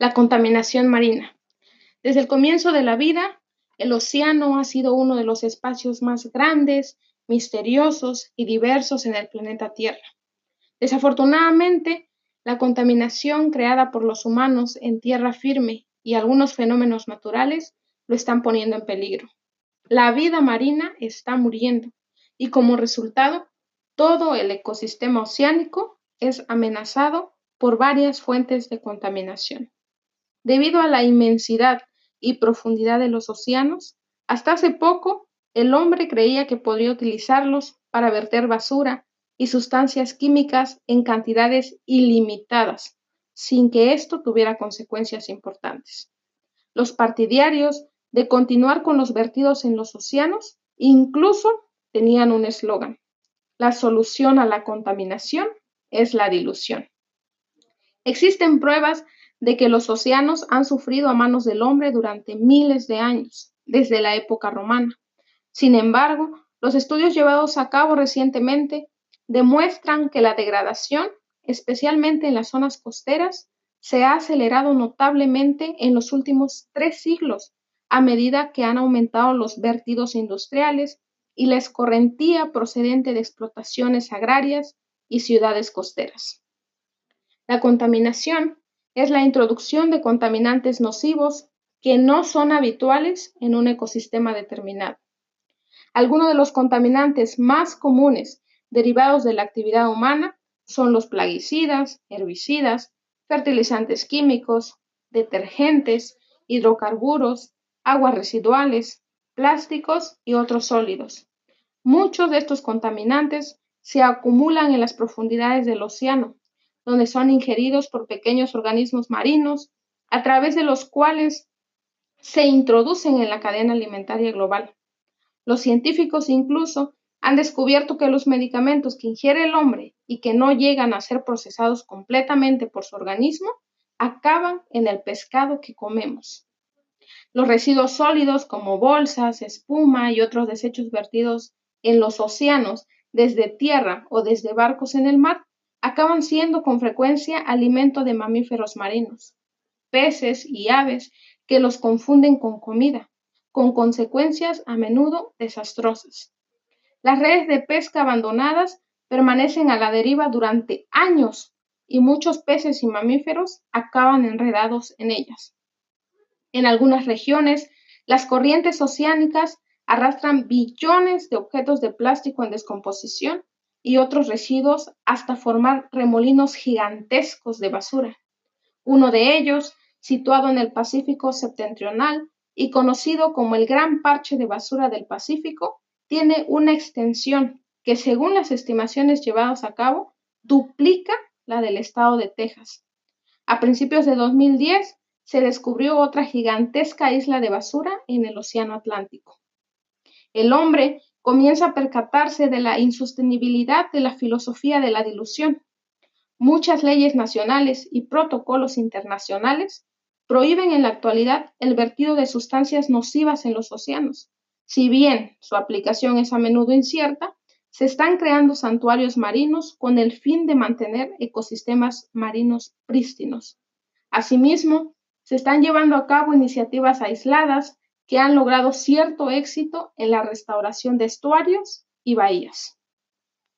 La contaminación marina. Desde el comienzo de la vida, el océano ha sido uno de los espacios más grandes, misteriosos y diversos en el planeta Tierra. Desafortunadamente, la contaminación creada por los humanos en tierra firme y algunos fenómenos naturales lo están poniendo en peligro. La vida marina está muriendo y como resultado, todo el ecosistema oceánico es amenazado por varias fuentes de contaminación. Debido a la inmensidad y profundidad de los océanos, hasta hace poco el hombre creía que podría utilizarlos para verter basura y sustancias químicas en cantidades ilimitadas, sin que esto tuviera consecuencias importantes. Los partidarios de continuar con los vertidos en los océanos incluso tenían un eslogan. La solución a la contaminación es la dilución. Existen pruebas de que los océanos han sufrido a manos del hombre durante miles de años, desde la época romana. Sin embargo, los estudios llevados a cabo recientemente demuestran que la degradación, especialmente en las zonas costeras, se ha acelerado notablemente en los últimos tres siglos a medida que han aumentado los vertidos industriales y la escorrentía procedente de explotaciones agrarias y ciudades costeras. La contaminación es la introducción de contaminantes nocivos que no son habituales en un ecosistema determinado. Algunos de los contaminantes más comunes derivados de la actividad humana son los plaguicidas, herbicidas, fertilizantes químicos, detergentes, hidrocarburos, aguas residuales, plásticos y otros sólidos. Muchos de estos contaminantes se acumulan en las profundidades del océano, donde son ingeridos por pequeños organismos marinos, a través de los cuales se introducen en la cadena alimentaria global. Los científicos incluso han descubierto que los medicamentos que ingiere el hombre y que no llegan a ser procesados completamente por su organismo acaban en el pescado que comemos. Los residuos sólidos como bolsas, espuma y otros desechos vertidos en los océanos desde tierra o desde barcos en el mar acaban siendo con frecuencia alimento de mamíferos marinos, peces y aves que los confunden con comida, con consecuencias a menudo desastrosas. Las redes de pesca abandonadas permanecen a la deriva durante años y muchos peces y mamíferos acaban enredados en ellas. En algunas regiones, las corrientes oceánicas arrastran billones de objetos de plástico en descomposición y otros residuos hasta formar remolinos gigantescos de basura. Uno de ellos, situado en el Pacífico septentrional y conocido como el Gran Parche de Basura del Pacífico, tiene una extensión que, según las estimaciones llevadas a cabo, duplica la del estado de Texas. A principios de 2010 se descubrió otra gigantesca isla de basura en el Océano Atlántico. El hombre comienza a percatarse de la insostenibilidad de la filosofía de la dilución. Muchas leyes nacionales y protocolos internacionales prohíben en la actualidad el vertido de sustancias nocivas en los océanos. Si bien su aplicación es a menudo incierta, se están creando santuarios marinos con el fin de mantener ecosistemas marinos prístinos. Asimismo, se están llevando a cabo iniciativas aisladas que han logrado cierto éxito en la restauración de estuarios y bahías.